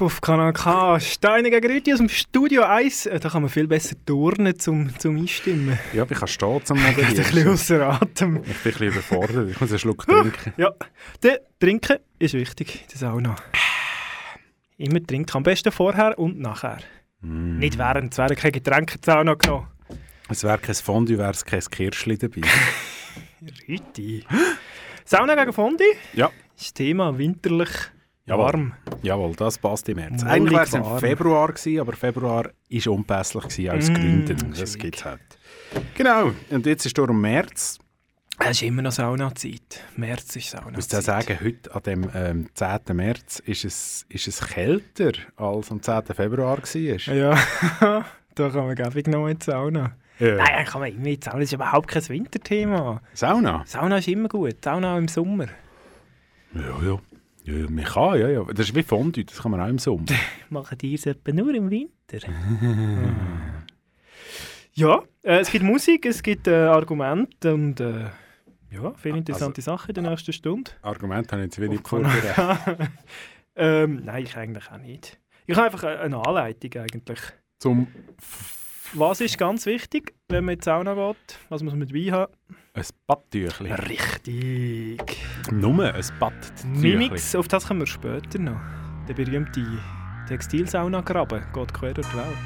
Live auf Kanal K. Steine gegen Rüti aus dem Studio 1. Äh, Da kann man viel besser turnen zum, zum Einstimmen. Ja, ich kann stehen zum Ich bin ein bisschen Moderieren. außer Atem. Ich bin ein bisschen überfordert. Ich muss einen Schluck trinken. Ja, der Trinken ist wichtig, das auch noch. Immer trinken, am besten vorher und nachher. Mm. Nicht während, es wären keine Getränke in die Sauna genommen. Es wäre kein Fondue, wäre es kein Kirschli dabei. Rüti. Sauna gegen Fondi ja, das Thema winterlich Jawohl. warm. jawohl, das passt im März. Mollig Eigentlich wäre es im. Februar gewesen, aber Februar war unpässlich aus Mm, Gründen. Das gibt es halt. Genau, und jetzt ist darum März. Es ist immer noch Saunazeit. März ist Saunazeit. Ich muss auch sagen, heute, an dem ähm, 10. März, ist es, ist es kälter als am 10. Februar war. Ja, da kann man gäbig noch in die Sauna. Ja. Nein, kann man immer in die Sauna. Das ist überhaupt kein Winterthema. Sauna? Sauna ist immer gut. Sauna auch im Sommer. Ja, ja. Ja, man kann, ja, ja. Das ist wie Fondue, das kann man auch im Sommer. Machen die es etwa nur im Winter? ja, äh, es gibt Musik, es gibt äh, Argumente und äh, ja, viele interessante Sachen in der nächsten Stunde. Argument habe ich jetzt wenig vorbereitet. ähm, nein, ich eigentlich auch nicht. Ich habe einfach eine Anleitung eigentlich. Zum Was ist ganz wichtig, wenn man in die Sauna geht? Was muss man dabei haben? ein Badtüchli. Richtig. Nur ein Badtüchli. Mimix, auf das kommen wir später noch. Der berühmte Textilsauna-Graben geht quer durch die Welt.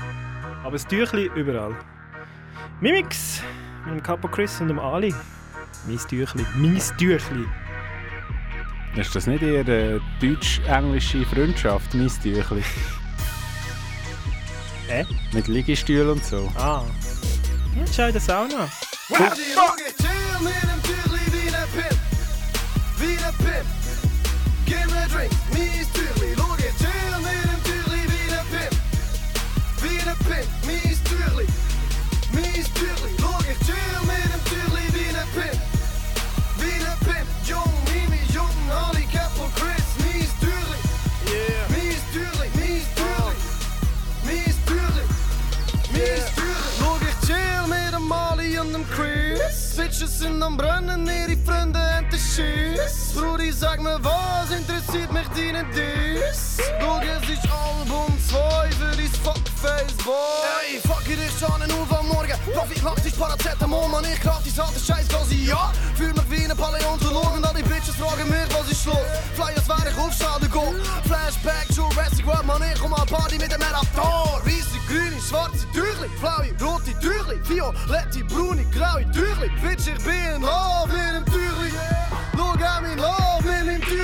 Aber das Tüchli überall. Mimix mit dem Capo Chris und dem Ali. Mein Tüchli. Mein Tüchli. Ist das nicht eher eine deutsch-englische Freundschaft, mein Tüchli? Hä? Mit Liegestühlen und so. Ah. Ja, schau in der Sauna. Schau, Bitches sind am Brennen, ihre Freunde haben Schiss. Brudi, sag mir, was interessiert mich deine Diss? Schau, es ist Album 2 für dein Fuckface, boy. Ey, fuck it, ich schon Uhr am Morgen. Profi, mach dich Paracetamol, man, ich gratis alte Scheiß, quasi ja. Fühl mich wie ein Paläontologe und all die Bitches fragen mich, was ist los. Flyers wäre ich aufschalten, go. Flashback, Jurassic World, man, ich komm an Party mit dem Raptor. Weisse, grüne, schwarze Tüchli, blaue, rote Tüchli, violette, braune, graue Tüchli. Bitch, ich bin in Love mit dem Tüchli. Schau, I'm in Love mit dem Tüchli,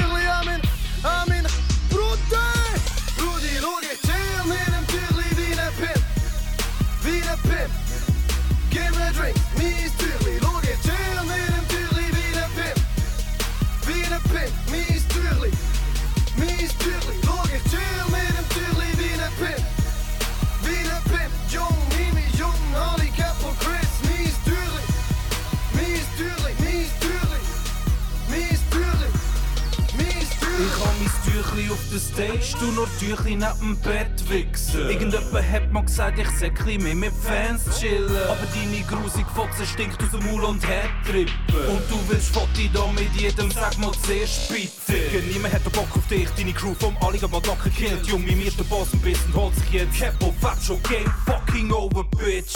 Der Stage, du nur Tüchli neben dem Bett wichsen. Irgendjemand hat mir gesagt, ich chli mehr mit Fans chillen. Aber deine grusig Fotze stinkt aus dem Maul und hat Trippen. Und du willst Fotti da mit jedem, sag mal zuerst bitte. Niemand hat Bock auf dich, deine Crew vom Ali hat mal locker killt. Junge, mir der Boss ein bisschen holt sich jetzt. Capo, Faccio, Game fucking over, bitch.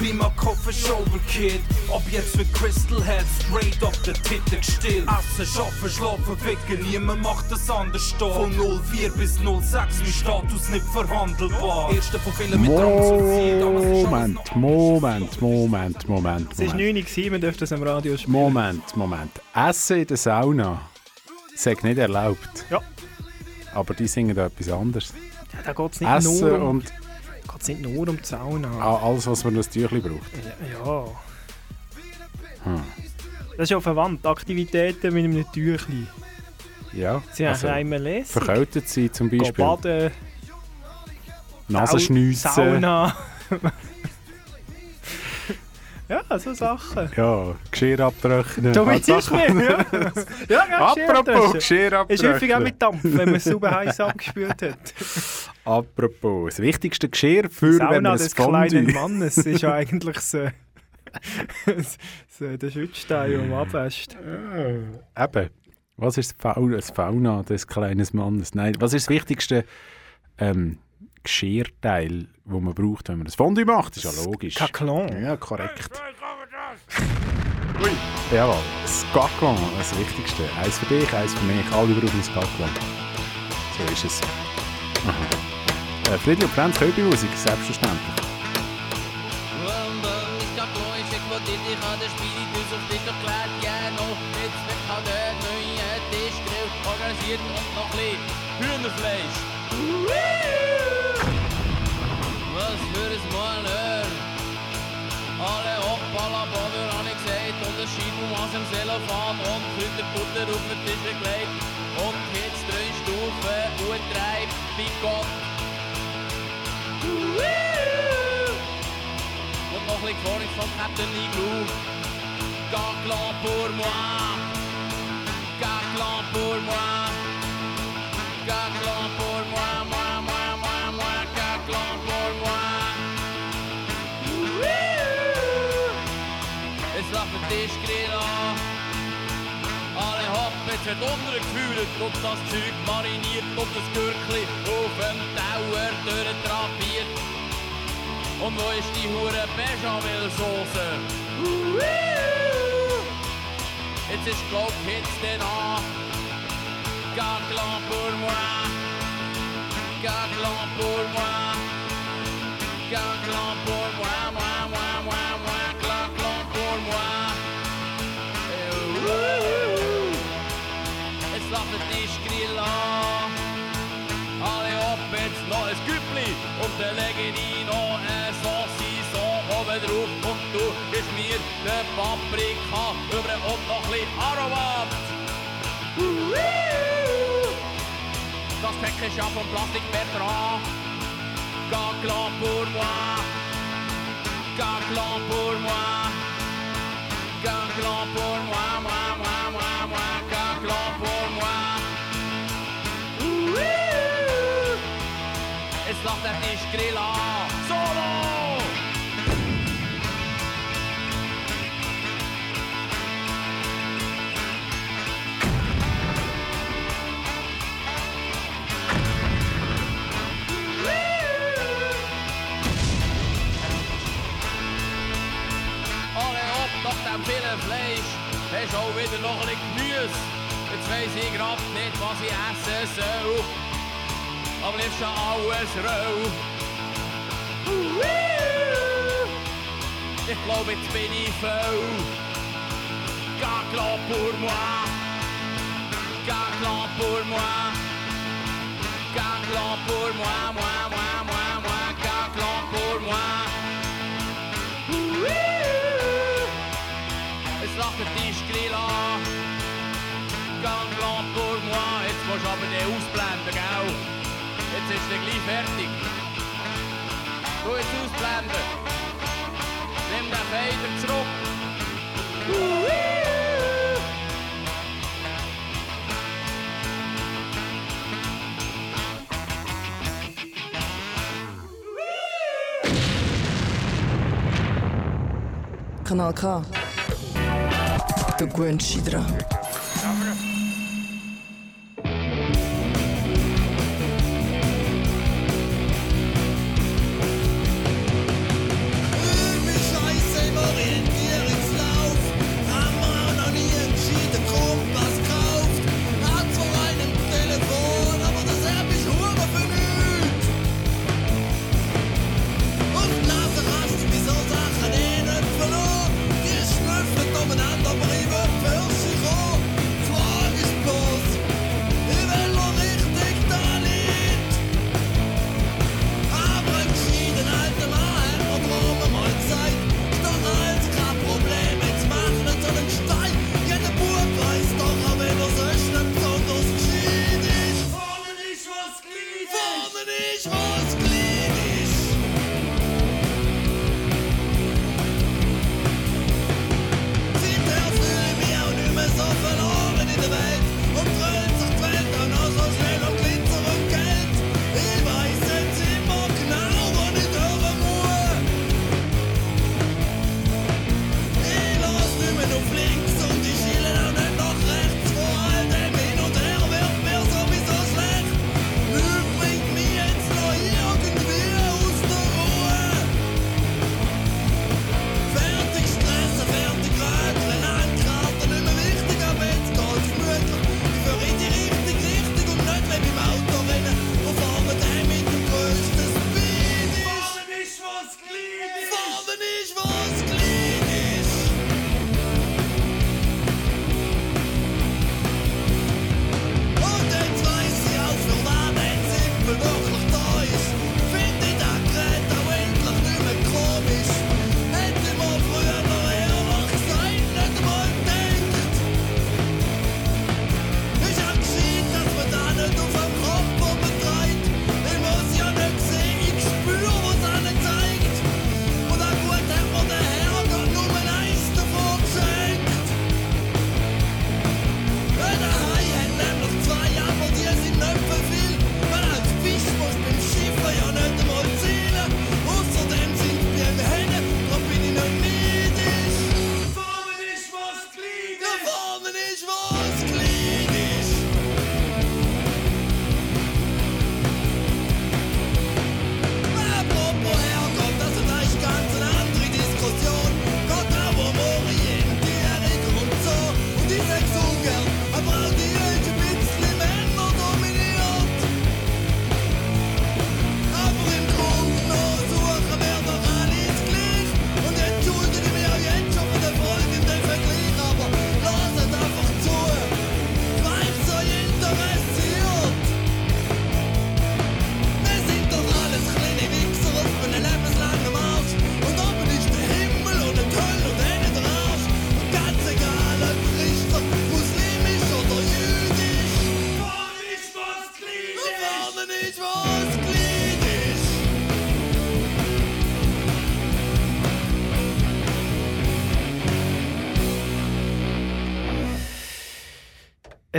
Prima Koffer Overkid Ob jetzt mit Crystal Head straight auf der Titel still Essen, schaffen, schlafen, ficken Niemand macht das anders da Von 04 bis 06 mein Status nicht verhandelbar Erste von vielen mit Drang Moment, Moment, Moment, Moment, Es ist Moment. 9 Uhr, man dürfte das am Radio spielen. Moment, Moment. Essen in der Sauna. Ist nicht erlaubt. Ja. Aber die singen da etwas anderes. Ja, da geht es nicht, Essen nur um, und geht's nicht nur um die Sauna. alles, was man das Tüchli braucht. Ja. Hm. Das ist ja verwandt. Aktivitäten mit einem Tüchli. Ja, Sie haben also, einmal lesen. verkältet sein zum Beispiel. baden, Nasenschniessen. Sauna. ja, so Sachen. Ja, Geschirr abtrocknen. Du willst Sachen. mir, ja. ja, Apropos Geschirr Geschirr Ist häufig auch abtrocknen. mit Dampf, wenn man es super heiß abgespült hat. Apropos, das wichtigste Geschirr für, wenn Sauna man ein des kleinen Fondue... Mannes ist ja eigentlich so, so der Schützstein, man abwäscht. Eben, was ist das Fauna, das Fauna des kleinen Mannes? Nein, was ist das wichtigste ähm, Geschirrteil, das man braucht, wenn man ein Fondue macht? Das ist ja logisch. Caclon. Ja, korrekt. Ui. Jawohl, das Gaclon, das Wichtigste. Eins für dich, eins für mich. Alle brauchen ein Gaclon. So ist es. Aha. Äh, Friedli und Franz Köbi-Musik, selbstverständlich. Ich hab neu, ich wo dit, ich hab den Spiritus auf dich erklärt, ja noch, jetzt wird halt der neue Tischgrill organisiert und noch ein Hühnerfleisch. Was für ein Malheur! Alle hoppala Boder hab ich gesagt und ein Scheiben aus dem Cellophan und Kräuterbutter auf den Tisch gelegt und jetzt drei Stufen und treibt wie Gott. Und noch ein bisschen vor von Captain Igloo. Gaglan pour moi. Gaglan pour moi. Wird untergeführt und das Zeug mariniert und das Gürkli auf dem Tower durchtrapiert. Und wo ist die hure Bechamel-Soße? Jetzt ist glaub jetzt den an. Gaglan pour moi. Gaglan pour moi. Gaglan pour moi, und dann lege ich noch ein Saucisson oben drauf und du gibst mir den Paprika über und noch ein bisschen Aromat. Das Päckchen ist ja vom Plastik Bertrand. Gaglan pour moi. Gaglan pour moi. Gaglan pour moi, moi, moi, moi, moi. Jetzt lacht der Tischgrill an. Solo! Nach dem vielen Fleisch. Hast auch wieder noch ein bisschen Gemüse. Jetzt weiss ich grad nicht, was ich essen soll. Am liebsten alles roh. Ich glaube, jetzt bin ich voll. Gaglan pour moi. Gaglan pour moi. Gaglan pour moi, moi, moi, moi, moi. Gaglan pour moi. Es lacht der Tischgrill an. Gaglan pour moi. Jetzt musst du aber den ausblenden, gell? Jetzt ist der gleich fertig. Du jetzt ausblenden. Nimm den Fader zurück. Kanal K. Du gewöhnst dich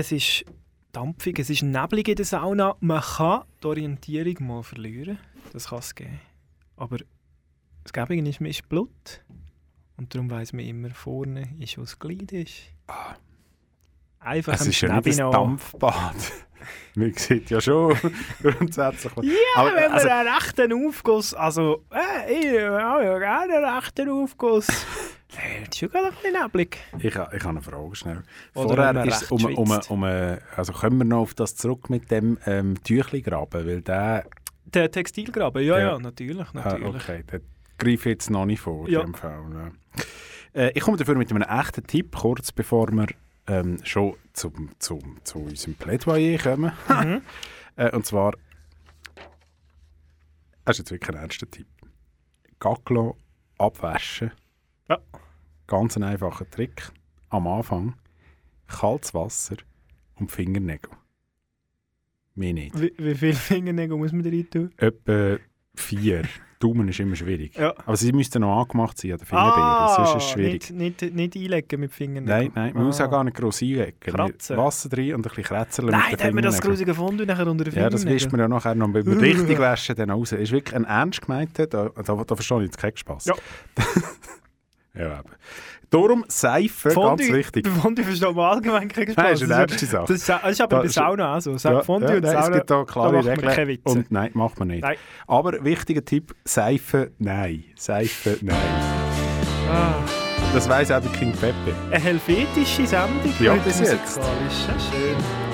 es ist dampfig, es ist neblig in der Sauna. Man kann die Orientierung mal verlieren. Das kann es geben. Aber das Gäbige ist, man ist Blut. Und darum weiss man immer, vorne ist, wo das Glied ist. Einfach Es am ist ja nicht ein. Dampfbad. Man sieht ja schon grundsätzlich. Ja, Aber, wenn man also- einen rechten Aufguss, also äh, ich habe ja gerne einen rechten Aufguss. Äh, ist schon gerade ein neblig. Ich, ich habe eine Frage schnell. Vorher ist um, um, um, also kommen wir noch auf das zurück mit dem ähm, Tüchli-Graben, weil der, Der Textilgraben, ja, ja, Ja. natürlich, ah, natürlich. okay, der greife ich jetzt noch nicht vor Ja. in Fall. Ne? Äh, ich komme dafür mit einem echten Tipp, kurz bevor wir ähm, schon zum, zum, zu unserem Plädoyer kommen. Mhm. äh, und zwar, das ist jetzt wirklich ein ernster Tipp. Gacklo abwaschen. Ja. Ganz ein einfacher Trick. Am Anfang kaltes Wasser und Fingernägel. Mehr nicht. Wie, wie viele Fingernägel muss man da rein tun? Etwa vier. Daumen ist immer schwierig. Ja. Aber sie müssten noch angemacht sein an den Fingerbeeren, sonst ist es schwierig. Ah, Nicht, nicht, nicht einlegen mit Fingernägeln. Nein, nein, man muss auch gar nicht gross einlegen. Kratzen. Wasser drin und ein bisschen Kratzeln Nein, mit den hat man das grusige gefunden nachher unter den Ja, Fingernägeln. das wisst man ja nachher noch, man richtig waschen dann raus. ist wirklich ein ernst gemeinter, da, da, da verstehe ich jetzt keinen Spass. Ja. ja, eben. Darum Seife, ganz wichtig. Fondue versteht man allgemein keinen Spaß. Nein, ist eine das, ernste Sache. das, ist- das ist aber Da bei ist- Sauna auch so. Ja, Fondue ja, und nein, Sauna, es gibt da da klare keine Regeln. Witze. Und nein, macht man nicht. Nein. Aber wichtiger Tipp, Seife, nein. Seife, nein. Ah, Das weiss auch der King Pepe. eine helvetische Sendung. Ja, bis jetzt. musikalisch. Ja, schön.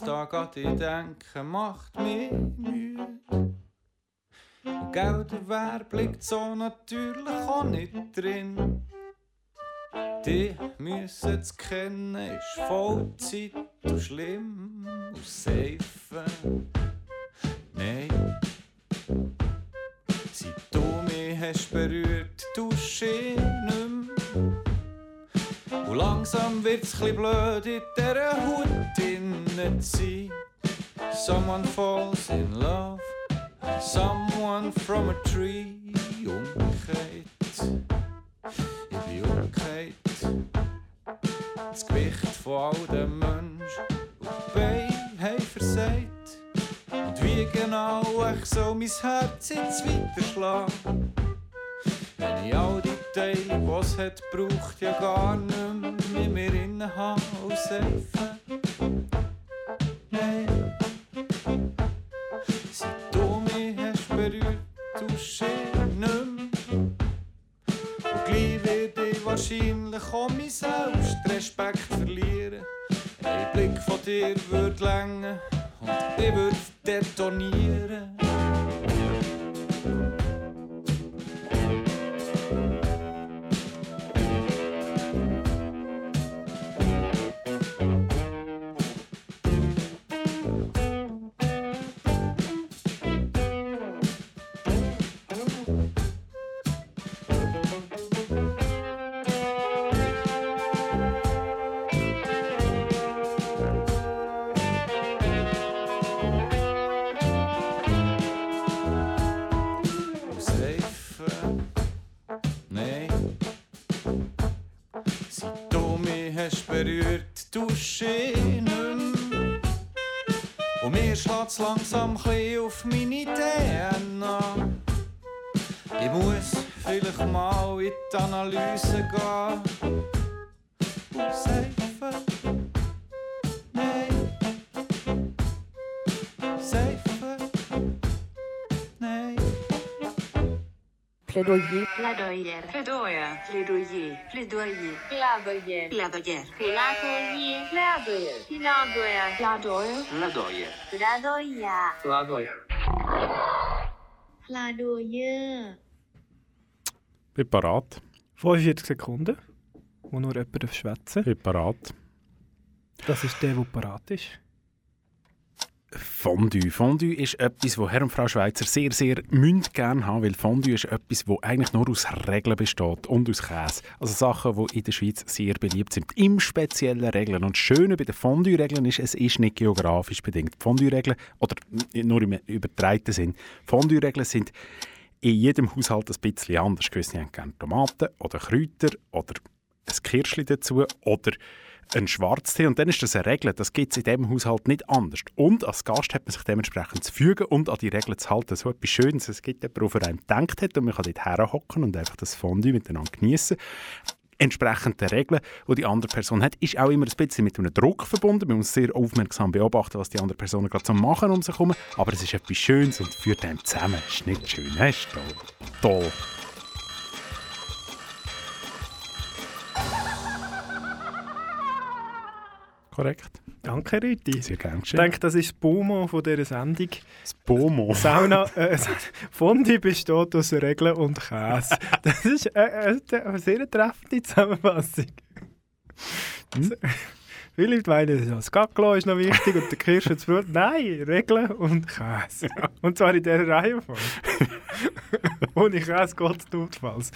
Tag an dich denken macht mich müde. Und gell, der Verb liegt so natürlich auch nicht drin. Die müssen zu kennen, ist Vollzeit und schlimm und safe. Nein. Seit du mich hast berührt, dusche ich nicht. Und langsam wird's chli blöd, in dieser Hut innen sein. Someone falls in love, someone from a tree. Umgekehrt, ich bin umgekehrt. Das Gewicht von all den Menschen und die Beine haben versagt. Und wie genau ich so mein Herz jetzt weiterschlagen? Wenn ich all die Teile, die es hat, braucht, ja gar nicht mehr mir innen habe und seife. Nein. Seit du mich hast berührt, dusche ich nicht. Und gleich werde ich wahrscheinlich auch mein Selbstrespekt verlieren. Ein Blick von dir würde länger und ich würde detonieren. Berührt, dusche ich nicht. Und mir schlägt's langsam chli auf meine DNA. Ich muss vielleicht mal in die Analyse gehen. Und Plädoyer. Plädoyer. Plädoyer. Plädoyer. Plädoyer. Plädoyer. Plädoyer. Plädoyer. Plädoyer. Plädoyer. Plädoyer. Plädoyer. Plädoyer. Bin parat. 45 Sekunden, wo nur jemand darf schwätzen Bin parat. Das ist der, der parat ist. Fondue. Fondue ist etwas, wo Herr und Frau Schweizer sehr, sehr münd gerne haben, weil Fondue ist etwas, wo eigentlich nur aus Regeln besteht und aus Käse. Also Sachen, die in der Schweiz sehr beliebt sind. Im speziellen Regeln. Und das Schöne bei den Fondue-Regeln ist, es ist nicht geografisch bedingt. Fondue-Regeln, oder nur im übertreiten Sinn, Fondue-Regeln sind in jedem Haushalt ein bisschen anders. Gewisse haben gerne Tomaten oder Kräuter oder ein Kirschli dazu oder ein Schwarztee und dann ist das eine Regel. Das gibt es in diesem Haushalt nicht anders. Und als Gast hat man sich dementsprechend zu fügen und an die Regeln zu halten. So etwas Schönes. Es gibt jemanden, der für einen gedacht hat und man kann dort herhocken und einfach das Fondue miteinander genießen. Entsprechend der Regeln, die die andere Person hat, ist auch immer ein bisschen mit einem Druck verbunden. Man muss sehr aufmerksam beobachten, was die andere Person gerade so machen um sich herum. Aber es ist etwas Schönes und führt einem zusammen. Ist nicht schön, ist toll. Toll. Korrekt. Danke, Rüti. Sehr gerne Ich denke, das ist das Bomo von dieser Sendung. Das Bomo? Sauna, äh, Fondue besteht aus Regeln und Käse. Das ist äh, äh, eine sehr treffende Zusammenfassung. Hm? Viele meinen, das Gaglo ist noch wichtig und der Kirsch und das Brot. Nein, Regeln und Käse. Und zwar in dieser Reihenfolge. Ohne Käse geht es notfalls.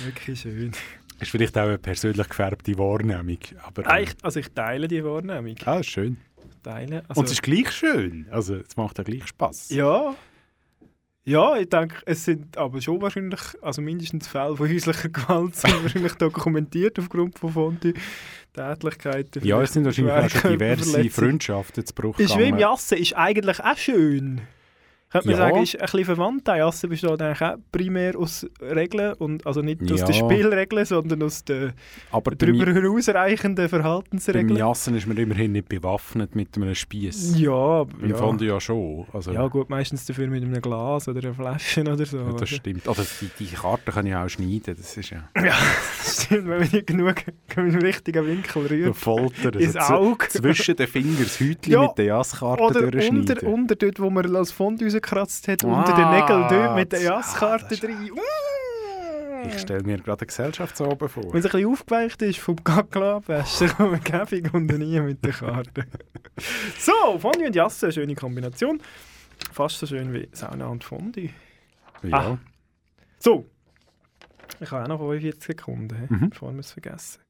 Wirklich schön. Ist vielleicht auch eine persönlich gefärbte Wahrnehmung. Aber, Ah, ich, also ich teile die Wahrnehmung. Ah, schön. Teile. Also, Und es ist gleich schön. Also, es macht ja gleich Spass. ja. Ja, ich denke, es sind aber schon wahrscheinlich, also mindestens Fälle von häuslicher Gewalt sind wahrscheinlich dokumentiert aufgrund von Fondi-Tätlichkeiten. Ja, es sind wahrscheinlich auch schon diverse. Freundschaften zu Bruch Ist wie im gegangen. Jassen, ist eigentlich auch schön. Könnte man Ja. sagen, ist ein bisschen verwandt. Der Jassen besteht eigentlich auch primär aus Regeln, und, also nicht aus Ja. den Spielregeln, sondern aus den Aber darüber hinausreichenden beim Verhaltensregeln. Jassen ist man immerhin nicht bewaffnet mit einem Spieß. Ja, Im ja. Fondue ja schon. Also, ja, gut, meistens dafür mit einem Glas oder einer Flasche oder so. ja, das stimmt. Oder die, die Karten kann ich auch schneiden. Das ist ja Ja, das stimmt, wenn man nicht genug im richtigen Winkel rührt. Folter. Ins Also Auge. zwischen den Fingern das Hütchen Ja, mit der Jasskarte Oder durchschneiden. unter, unter dort, wo man als Fond rausgekratzt hat, Ah, unter den Nägeln dort mit der ah, Jasskarte ist- drin. Uh! Ich stelle mir gerade eine Gesellschaft so oben vor. Wenn es ein bisschen aufgeweicht ist vom kommt man Käfig und nie mit der Karte. so, Fondue und Jasse, eine schöne Kombination. Fast so schön wie Sauna und Fondue. Ja. Ah. So, ich habe auch noch 45 Sekunden, Mhm. bevor wir es vergessen.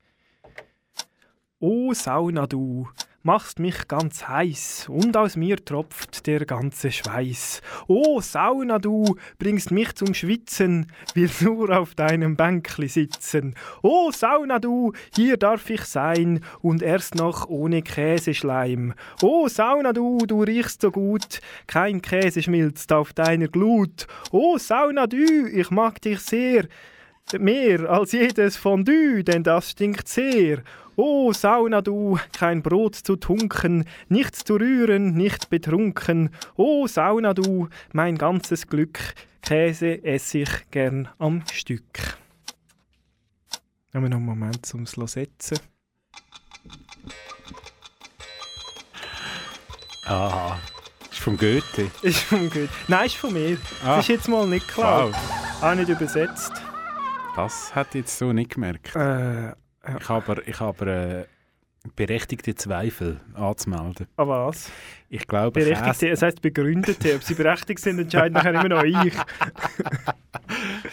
Oh Sauna, du machst mich ganz heiß und aus mir tropft der ganze Schweiß. Oh Sauna, du bringst mich zum Schwitzen, will nur auf deinem Bänkli sitzen. Oh Sauna, du, hier darf ich sein und erst noch ohne Käseschleim. Oh Sauna, du, du riechst so gut, kein Käse schmilzt auf deiner Glut. Oh Sauna, du, ich mag dich sehr. Mehr als jedes Fondue, denn das stinkt sehr. O Sauna du, kein Brot zu tunken, nichts zu rühren, nicht betrunken. O Sauna du, mein ganzes Glück, Käse ess ich gern am Stück. Haben wir noch einen Moment zum es setzen. Aha. Ist vom Goethe. Ist von gut. Nein, ist von mir. Ah. Das ist jetzt mal nicht klar. Wow. Auch nicht übersetzt. Das hätte ich jetzt so nicht gemerkt. Äh, Ich habe aber, ich habe äh, berechtigte Zweifel anzumelden. an was? Ich glaube, Berechtigte, Käse- es heisst begründete. Ob sie berechtigt sind, entscheidet nachher immer noch ich.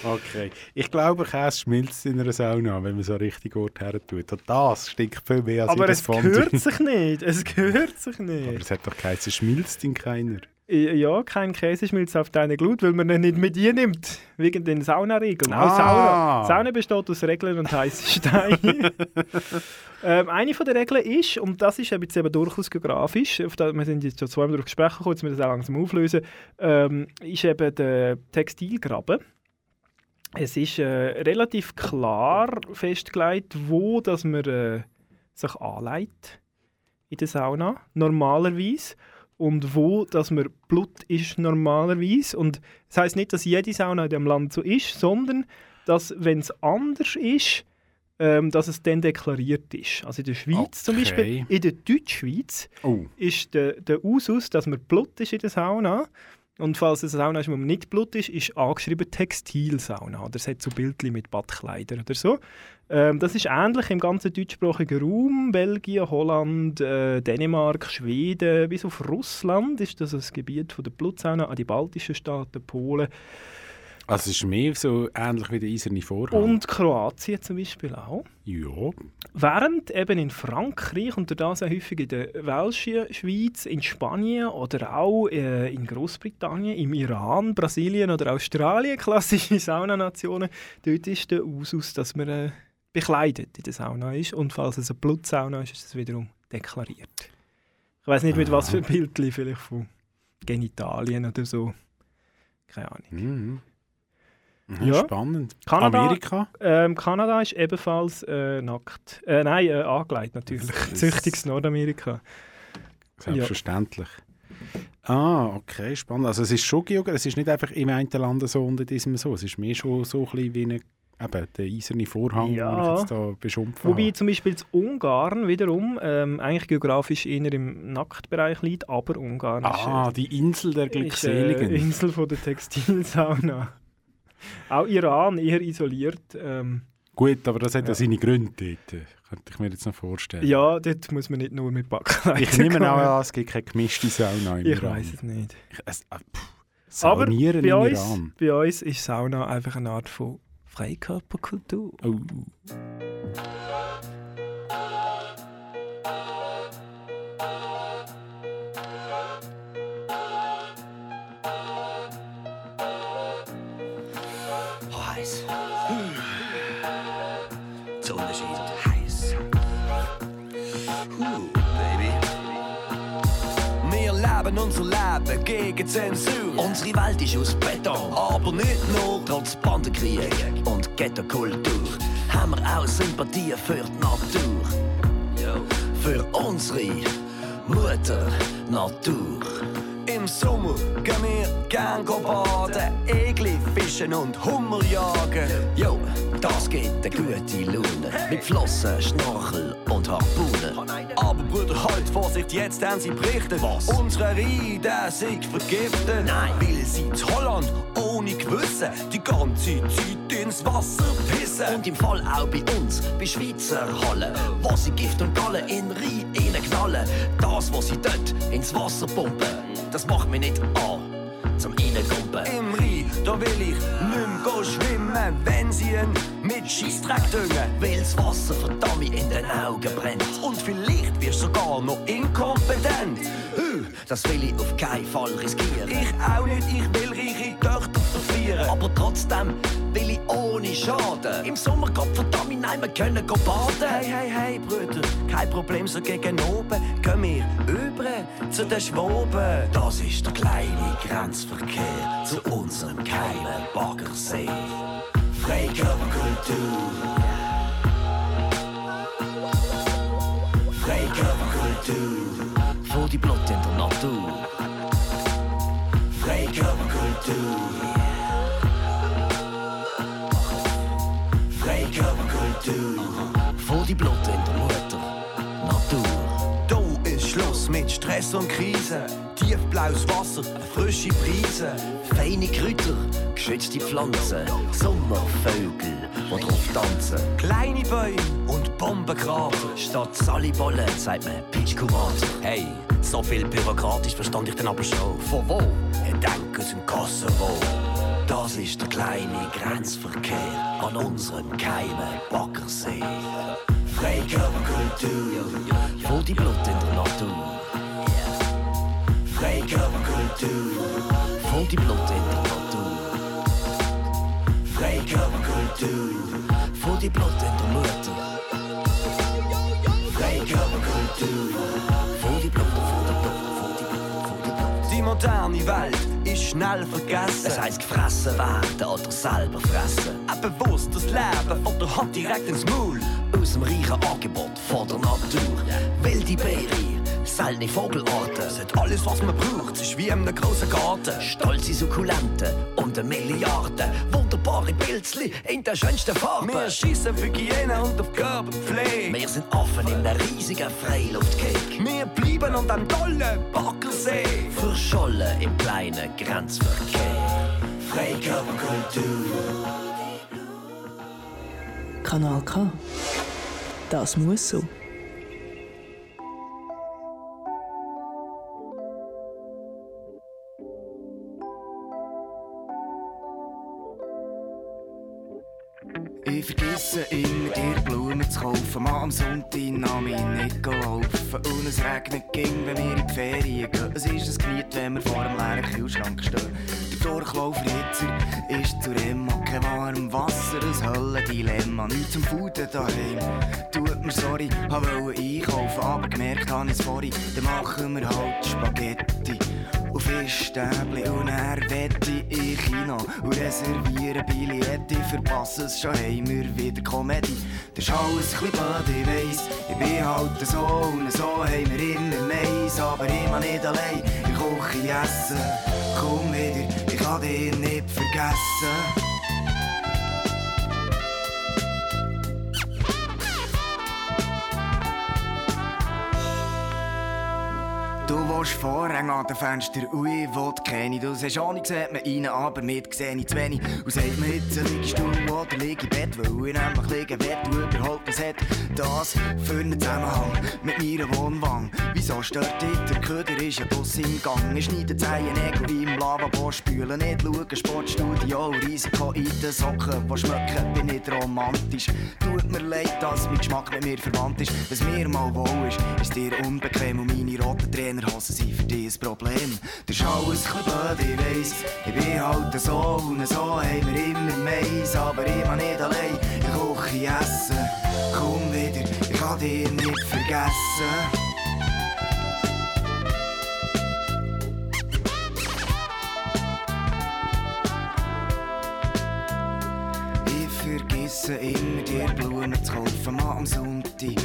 Okay. Ich glaube, Käse schmilzt in einer Sauna, wenn man so richtig Ort her tut. Und das stinkt viel mehr als Aber jedes es Fondue. gehört sich nicht. Es gehört sich Aber nicht. es hat doch geheißen, schmilzt in keiner. Ja, kein Käseschmilz auf deine Glut, weil man ihn nicht mit dir nimmt. Wegen den Saunaregeln. Auch Ah. Sauna. Sauna besteht aus Regeln und heißen Steinen. ähm, eine von der Regeln ist, und das ist jetzt eben durchaus geografisch, auf das, wir sind jetzt schon zweimal darauf gesprochen, kurz wir das auch langsam auflösen, ähm, ist eben der Textilgraben. Es ist äh, relativ klar festgelegt, wo dass man äh, sich anlegt in der Sauna, normalerweise. Und wo dass man Blut ist, normalerweise. Und das heißt nicht, dass jede Sauna in diesem Land so ist, sondern dass, wenn es anders ist, ähm, dass es dann deklariert ist. Also in der Schweiz zum Okay. Beispiel, in der Deutschschweiz Oh. ist der, der Usus, dass man Blut ist in der Sauna. Und falls es eine Sauna ist, wo nicht Blut ist, ist angeschrieben Textilsauna. Oder es hat so Bildchen mit Badkleidern oder so. Ähm, das ist ähnlich im ganzen deutschsprachigen Raum. Belgien, Holland, äh, Dänemark, Schweden, bis auf Russland ist das das Gebiet von der Blutsauna, an die baltischen Staaten, Polen Also es ist mehr so ähnlich wie der eiserne Vorhang. und Kroatien zum Beispiel auch. ja. Während eben in Frankreich und das auch häufig in der Welschen Schweiz, in Spanien oder auch äh, in Großbritannien, im Iran, Brasilien oder Australien, klassische Saunanationen, dort ist der Usus, dass man äh, bekleidet in der Sauna ist. Und falls es eine Blutsauna ist, ist es wiederum deklariert. Ich weiß nicht mit was für Bildchen, vielleicht von Genitalien oder so. Keine Ahnung. Mhm. Mhm, Ja. Spannend. Kanada- Amerika? Ähm, Kanada ist ebenfalls äh, nackt. Äh, nein, äh, angelegt natürlich. Züchtiges Nordamerika. Selbstverständlich. Ah, okay, spannend. Also es ist schon geografisch, es ist nicht einfach im einen Land so und in diesem so. Es ist mehr schon so ein bisschen wie eine, eben, der eiserne Vorhang, Ja. den ich jetzt da beschumpfen Wobei habe. zum Beispiel Ungarn wiederum ähm, eigentlich geografisch eher im Nacktbereich liegt, aber Ungarn Ah, ist, die Insel der äh, ist äh, Glückseligen. Insel von der Textilsauna. auch Iran eher isoliert. Ähm, Gut, aber das hat ja, seine Gründe dort. äh, Könnte ich mir jetzt noch vorstellen. ja, dort muss man nicht nur mit Backkleidern Ich nehme auch an, es gibt keine gemischte Sauna im Ich Iran. weiß es nicht. Ich, es, ah, pff, Aber bei im uns, Iran. bei uns ist Sauna einfach eine Art von Freikörperkultur. Oh. Heiß. Der Unterschied. Heiß. Wir leben unser Leben gegen Zensur. Unsere Welt ist aus Beton. Aber nicht nur. Trotz Bandenkrieg und Ghetto-Kultur haben wir auch Sympathie für die Natur. Für unsere Mutter Natur. Im Sommer gehen wir gern baden, Egli fischen und Hummer jagen. Jo, das geht eine gute Laune. Mit Flossen, Schnorchel und Harpunen. Aber Bruder, halt Vorsicht, jetzt haben sie berichtet. Was? Unsere Rhein, der sich vergiftet. Nein. Weil sie in Holland ohne Gewissen die ganze Zeit ins Wasser pissen. Und im Fall auch bei uns, bei Schweizer Hallen, wo sie Gift und Galle in Rhein knallen. Das, was sie dort ins Wasser pumpen, das macht mich nicht an zum Reingumpen. Im Rhein, da will ich nicht mehr schwimmen, wenn sie ihn mit Scheissdreck düngen. Weil das Wasser verdammt in den Augen brennt. Und vielleicht wirst du sogar noch inkompetent. Das will ich auf keinen Fall riskieren. Ich auch nicht, ich will reiche Töchter verführen. Aber trotzdem will ich ohne Schaden im Sommer Gott verdammt nein, wir können go baden. Hey, hey, hey, Brüder, kein Problem, so gegen oben. Gehen wir über zu den Schwoben. Das ist der kleine Grenzverkehr zu unserem geheimen Baggersee. Freikörperkultur. Freikörperkultur. Vor die Blut Stress und Krise. Tiefblaues Wasser, frische Brise. Feine Kräuter, geschützte Pflanzen, Sommervögel, die drauf tanzen. Kleine Bäume und Bombenkrater. Statt Salibolle sagt man Pitschkurat. Hey, so viel bürokratisch verstand ich dann aber schon. Von wo? Ich denke aus dem Kosovo. Das ist der kleine Grenzverkehr an unserem geheimen Baggersee. Freikörperkultur, vor die Blut in der Natur. Freikörperkultur, vor die Blut in der Natur. Freikörperkultur, vor die der. Freikörperkultur, vor die Blut, vor die Blut, vor die Blut, vor die Blut. Die moderne Welt ist schnell vergessen. Es heisst gefressen werden oder selber fressen. Ein bewusstes Leben oder hat direkt ins Maul. Aus dem reichen Angebot von der Natur. Wilde Beere, seltene Vogelarten. Es hat alles, was man braucht, ist wie in einem großen Garten. Stolze Sukkulenten und eine Milliarde. Wunderbare Pilzli in der schönsten Farbe. Wir schießen für Hygiene und auf Körperpflege. Wir sind offen in einer riesigen Freiluftkeg. Wir bleiben an dem tollen Baggersee. Verschollen im kleinen Grenzverkehr. Freikörperkultur. Kanal K. Das muss so. Ich vergesse immer dir Blumen zu kaufen. Mal am Sonntag nahm ich nicht laufen. Und es regnet ging, wenn wir in die Ferien gehen. Es ist ein Geniet, wenn wir vor einem leeren Kühlschrank stehen. Der Durchlaufritzer ist zu Rema. Kein warm Wasser, ein Höllendilemma. Nichts zum Fuden daheim. Tut mir sorry, hab wollte einkaufen, aber gemerkt habe ich's vorhin. Dann machen wir halt Spaghetti. Und Fischstäbli und er wette in Kino und reservieren Billette. Verpassen es schon, wir wieder Komödie. Das ist alles ein blöd, ich weiss. Ich bin halt so und so haben wir immer Mais. Aber immer nicht allein in der Küche essen. Komm wieder, ich kann dich nicht vergessen. Willst Vorhänge an den Fenstern, ui, ich will keine. Du sagst, Ahnung, sieht man rein, aber mit sehe ich zu wenig. Und sagt mir jetzt, liegst du oder lieg im Bett, weil ich nämlich liegen will, du überhaupt was hat. Das für einen Zusammenhang mit meiner Wohnwang. Wieso stört dich? Der Köder ist ja bloß im Gang. Ich schneide Zehennägel wie im Lavabo, spülen nicht, schauen Sportstudio, Risiko in den Socken, die schmecken, bin nicht romantisch. Tut mir leid, dass mein Geschmack mit mir verwandt ist. Was mir mal wohl ist, ist dir unbequem und meine roten Trainerhosen sind für dich ein Problem. Das ist alles ein blöd, ich weiss. Ich bin halt so und so haben wir immer Mais, aber immer nicht allein in der Küche essen. Komm wieder, ich kann dich nicht vergessen. Vergesse immer dir Blumen zu kaufen, mal am Sonntag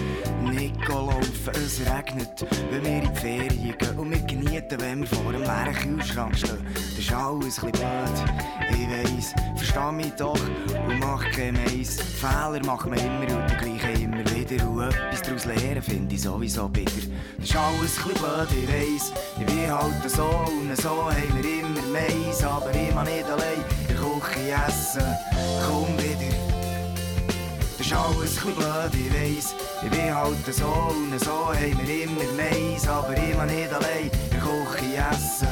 nicht laufen. Es regnet, wenn wir in die Ferien gehen und wir genieten, wenn wir vor einem leeren Kühlschrank stehen. Das ist alles ein bisschen blöd, ich weiss, versteh mich doch und mach kein Mais. Fehler machen wir immer und die gleichen immer wieder und etwas daraus lernen finde ich sowieso bitter. Das ist alles ein bisschen blöd, ich weiss, ich bin halt so und so haben wir immer Mais, aber immer nicht allein in der Küche essen. Komm wieder. Ist alles ein blöd, ich weiss. Ich bin halt so und so haben wir immer Mais, aber immer nicht allein in der Küche essen.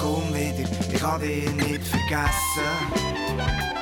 Komm wieder, ich kann dich nicht vergessen.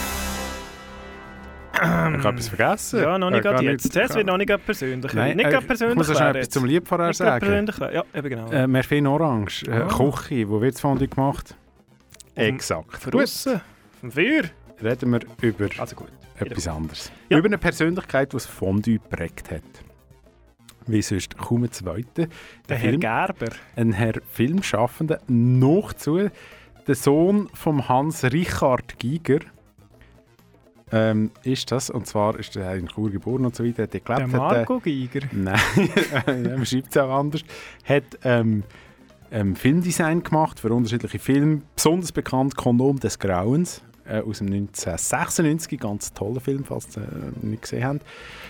Ich habe etwas vergessen. Ja, noch nicht Äh, gerade jetzt. Das wird noch nicht gerade persönlich. Nein, nicht äh, gerade ich persönlich muss noch schnell etwas zum gerade sagen. persönlich. Ja, eben genau. Äh, Merfin Orange, äh, Ah. Küche, wo wird es von dir gemacht? Exakt. Draussen, vom Feuer. Reden wir über Also gut. etwas anderes. Ja. Über eine Persönlichkeit, die das Fondue geprägt hat. Wie sonst kaum ein zweiter. Der Herr Gerber. Ein Herr Filmschaffender, noch zu der Sohn von Hans Richard Giger. Ähm, ist das, und zwar ist er in Chur geboren und so weiter, hat er gelebt. Der hat, Marco Giger. Nein, man schreibt es auch anders. Hat ähm, ähm, Filmdesign gemacht für unterschiedliche Filme. Besonders bekannt Kondom des Grauens äh, aus dem 1996. Ganz toller Film, falls ihr äh, nicht gesehen habt.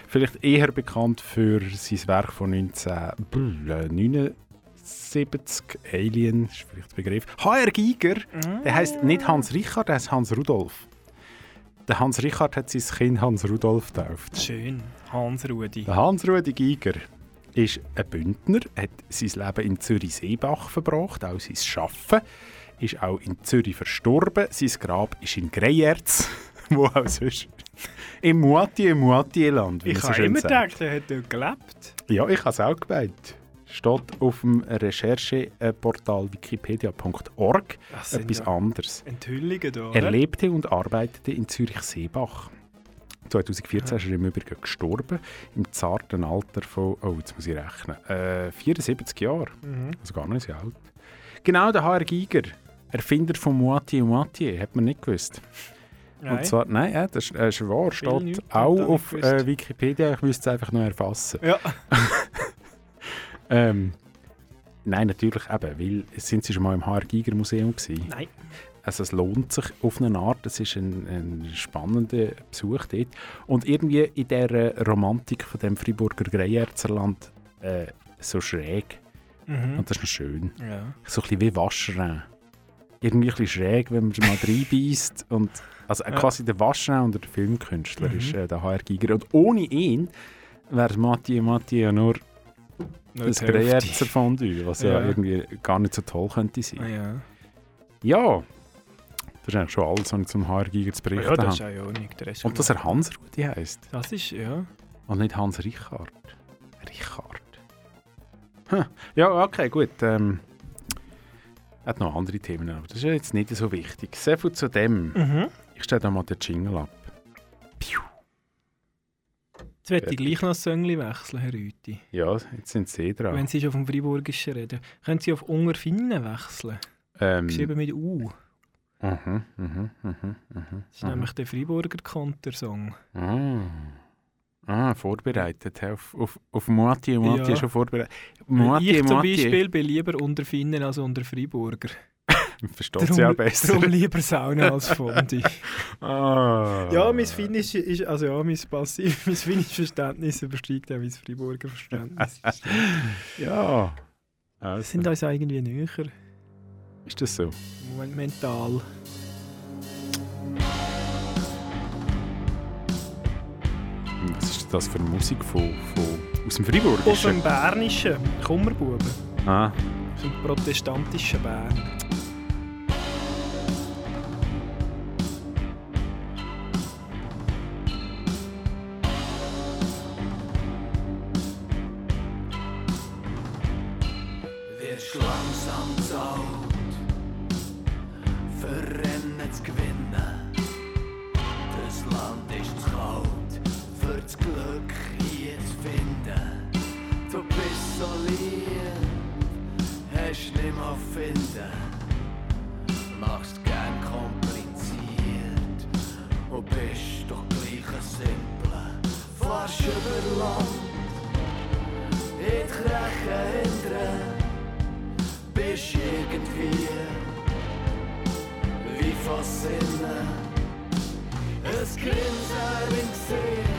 Vielleicht eher bekannt für sein Werk von 1979. Alien ist vielleicht der Begriff. HR Giger, Mhm. der heißt nicht Hans Richard, der heißt Hans Rudolf. Der Hans Richard hat sein Kind Hans Rudolf getauft. Schön. Hans-Rudi. Der Hans-Rudi Giger ist ein Bündner, hat sein Leben in Zürich-Seebach verbracht, auch sein Schaffen. Ist auch in Zürich verstorben. Sein Grab ist in Greyerz, wo auch sonst im Moitié, im Moitié-Land. wie Ich habe immer sagt. gedacht, er hat dort gelebt. Ja, ich habe es auch gemeint. Steht auf dem Rechercheportal wikipedia.org etwas ja anderes. Enthüllungen da, Er lebte und arbeitete in Zürich-Seebach. 2014 ist er im Übrigen gestorben, im zarten Alter von, oh, jetzt muss ich rechnen, äh, 74 Jahre. Mhm. Also gar nicht so alt. Genau, der HR Giger, Erfinder von Moitié Moitié, hat man nicht gewusst. Nein. Und zwar, nein, ja, das ist, äh, ist wahr, steht auch auf äh, Wikipedia, ich müsste es einfach noch erfassen. Ja. ähm, nein, natürlich eben, weil sind Sie schon mal im HR Giger Museum gewesen? Nein. Also es lohnt sich auf eine Art, es ist ein, ein spannender Besuch dort. Und irgendwie in dieser Romantik von dem Friburger Greyerzerland äh, so schräg. Mhm. Und das ist noch schön. Ja. So ein bisschen wie Waschrein. Irgendwie ein bisschen schräg, wenn man mal reinbeißt. Und, also äh, quasi der Waschrein und der Filmkünstler Mhm. ist äh, der HR Giger. Und ohne ihn wäre Mathieu Mathieu ja nur, Hälfte. Greyerzer Fondue, was ja. Ja. irgendwie gar nicht so toll könnte sein. Ah, ja. Ja, das ist eigentlich schon alles, was ich zum HR Giger zu berichten Ja, das ist habe. auch Ordnung. Der Rest Und dass er Hans Rudi heisst. Das ist, ja. Und nicht Hans Richard. Richard. Hm. Ja, okay, gut. Ähm, hat noch andere Themen, aber das ist ja jetzt nicht so wichtig. Sehr viel zu dem. Mhm. Ich stelle da mal den Jingle ab. Möchte ich gleich noch ein Söngli wechseln, Herr Rüti. Ja, jetzt sind Sie dran. Wenn Sie schon vom Friburgischen reden. Können Sie auf Ungerfinnen wechseln? Ähm, Geschrieben mit U. Mhm, mhm, mhm, mhm. Das ist nämlich der Friburger Kontersong. Ah. Ah, vorbereitet. Auf, auf, auf Moitié, Moitié Ja. schon vorbereitet. ich Moitié, zum. Beispiel bin lieber unter Finnen als unter Friburger. Versteht sie auch besser. Darum lieber Sauna als Fondue. Ah. Ja, mein Finnisch ist, also ja, mein passiv, mein finnisches Verständnis übersteigt auch mein Friburger Verständnis. ja. Wir sind uns irgendwie näher. Ist das so? Moment, mental. Was ist das für Musik von, von, aus dem Friburgischen? Aus dem Bernischen, Kummerbuben. Ah, Aus dem protestantischen Bern. Grinsen im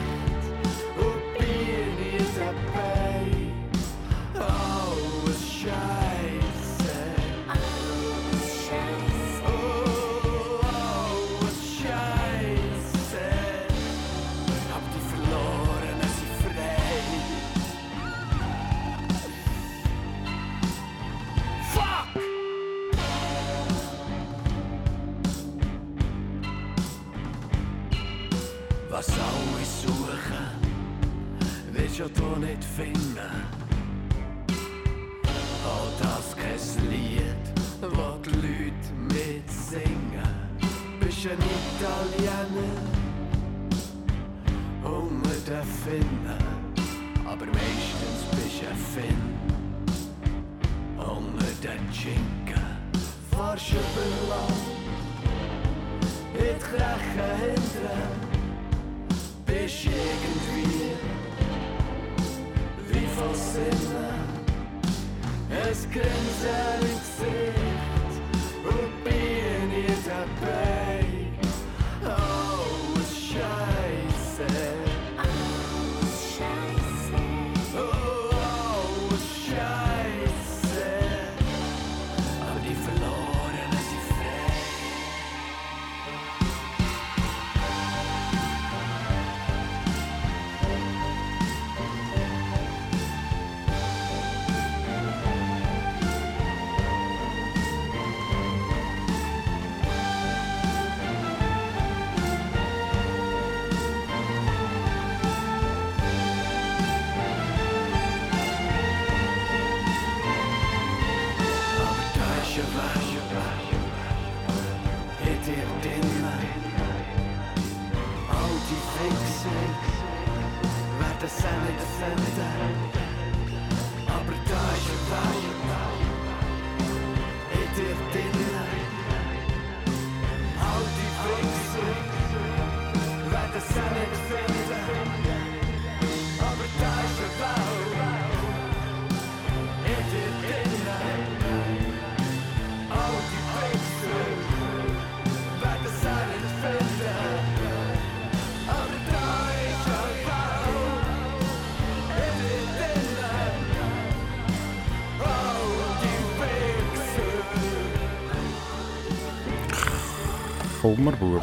Kummerbuben.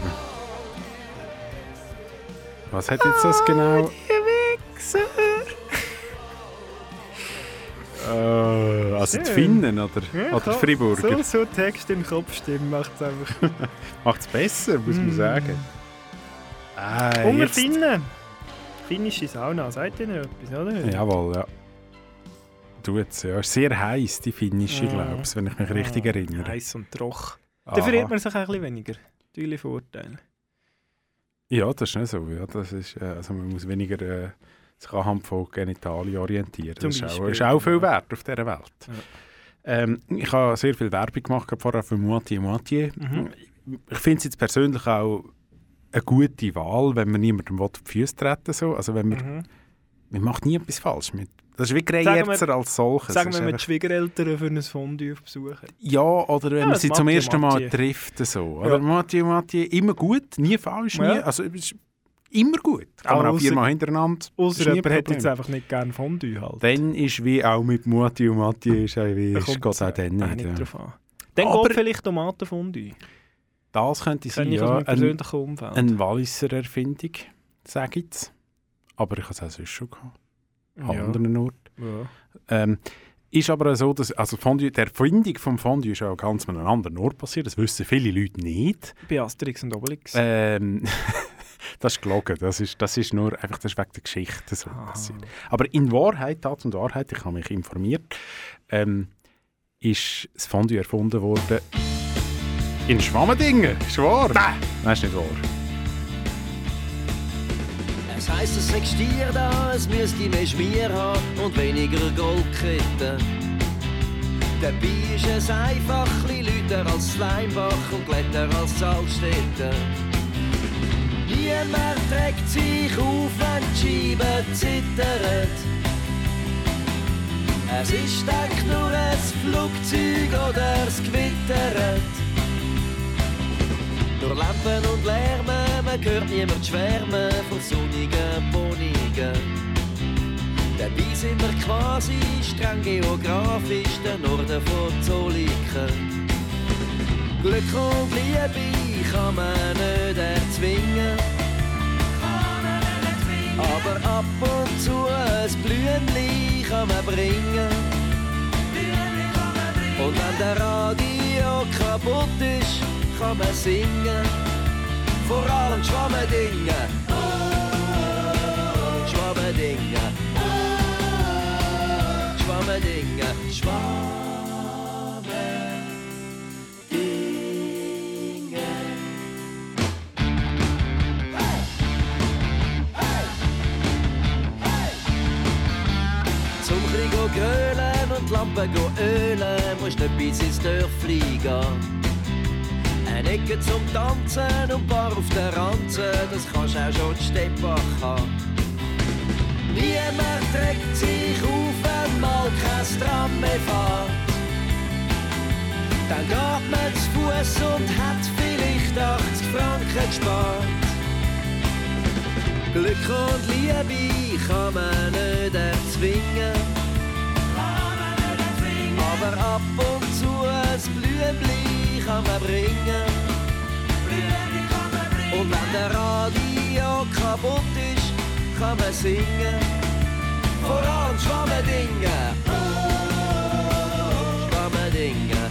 Was hat jetzt das genau? Wichser! Äh, also die Schön. Finnen oder, Ja, oder Friburger? So, so Text in den Kopf stimmen macht es einfach. Macht es besser, muss man Mm. sagen. Äh, wir jetzt- Finnen. Finnische Sauna, sagt ihr noch etwas, oder? Jawohl, ja. Tut's, ja. Ist sehr heiß, die finnische, Ja. glaube ich, wenn ich mich richtig Ja, erinnere. Heiß und trocken. Aha. Dafür hat man sich ein bisschen weniger. Natürlich Vorteile. Ja, das ist nicht so. Ja, das ist, äh, also man muss weniger äh, sich anhand von Genitalien orientieren. Zum das ist auch, ist auch viel ja. wert auf dieser Welt. Ja. Ähm, ich habe sehr viel Werbung gemacht vorher für Moitié Moitié. Mhm. Ich finde es jetzt persönlich auch eine gute Wahl, wenn man niemandem will auf die Füße treten so. Also wenn man, Mhm. man macht nie etwas falsch mit. Das ist wie wir- als solches. Sagen Es wir mit Schwiegereltern für ein Fondue auf Besuch. ja, oder wenn Ja, man sie zum ersten Mal Mathieu. trifft. So. Ja. Oder Mathieu, Mathieu, immer gut, nie falsch, nie. Ja. Also, es ist immer gut. Kann man Ah, auch ausser- viermal hintereinander. Außer ein jemand hat Problem. jetzt einfach nicht gerne Fondue halt. Dann ist wie auch mit Mathieu, Mathieu ist auch wie, ist kommt's Gott auch dann auch nicht. nicht ja. drauf an. Dann Aber- geht vielleicht Tomatenfondue. Das könnte sein, ja. Umfeld. Eine Walliser Erfindung, sage ich jetzt. Aber ich habe es auch sonst schon gehabt. An Ja. anderen Orten. Ja. Ähm, ist aber so, dass also Fondue, der Erfindung vom Fondue ist auch ganz an einem anderen Ort passiert. Das wissen viele Leute nicht. Bei Asterix und Obelix. Ähm, das ist gelogen. Das ist, das ist nur einfach das ist wegen der Geschichte so Ah. passiert. Aber in Wahrheit, Tat und Wahrheit, ich habe mich informiert, ähm, ist das Fondue erfunden worden in Schwammendingen. Ist wahr? Nein! Nein, ist nicht wahr. Es heisst, es sei Stier da, es müsste mehr Schmier haben und weniger Goldketten. Dabei ist es einfach ein Lüter als Sleimbach und glätter als Salzstätten. Niemand trägt sich auf, wenn die Scheibe zittert. Es ist denk nur ein Flugzeug oder es gewittert. Durch Lampen und Lärmen, man hört niemand schwärmen von sonnigen Bonigen. Dabei sind wir quasi streng geografisch der Norden von Zoliken. Glück und Liebe kann man nicht erzwingen. Aber ab und zu ein Blümli kann man bringen. Und wenn der Radio kaputt ist, kann man singen. Vor allem Schwammendinge. Schwammendinge. Schwammendinge. Schwammendinge. Zum Krieg go grölen und Lampen ölen, musst nicht bis ins Dörfli gehen. Ecke zum Tanzen und Bar auf der Ranze, das kannst auch schon die Steppach haben. Niemand trägt sich auf, wenn mal kein Tram mehr fährt. Dann geht man zu Fuß und hat vielleicht 80 Franken gespart. Glück und Liebe kann man nicht erzwingen. Aber ab und zu ein Blümli kann man bringen. Und wenn der Radio kaputt ist, kann man singen. Vor allem Schwammendinge. Schwammendinge.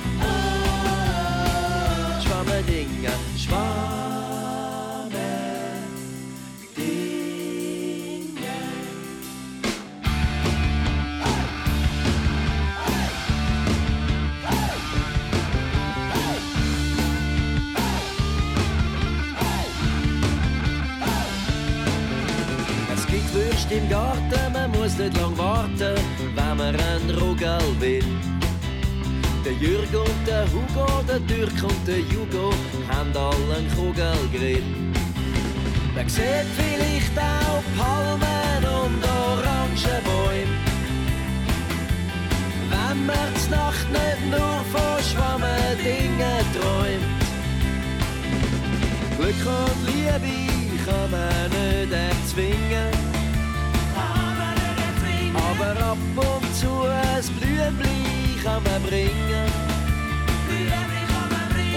Schwammendinge. Fest im Garten, man muss nicht lang warten, wenn man einen Rugel will. Der Jürg und der Hugo, der Türk und der Jugo haben alle einen Kugelgrill. Man sieht vielleicht auch Palmen und Orangenbäume. Wenn man die Nacht nicht nur von schwammen Dingen träumt. Glück und Liebe kann man nicht erzwingen. Blümchen kann man bringen.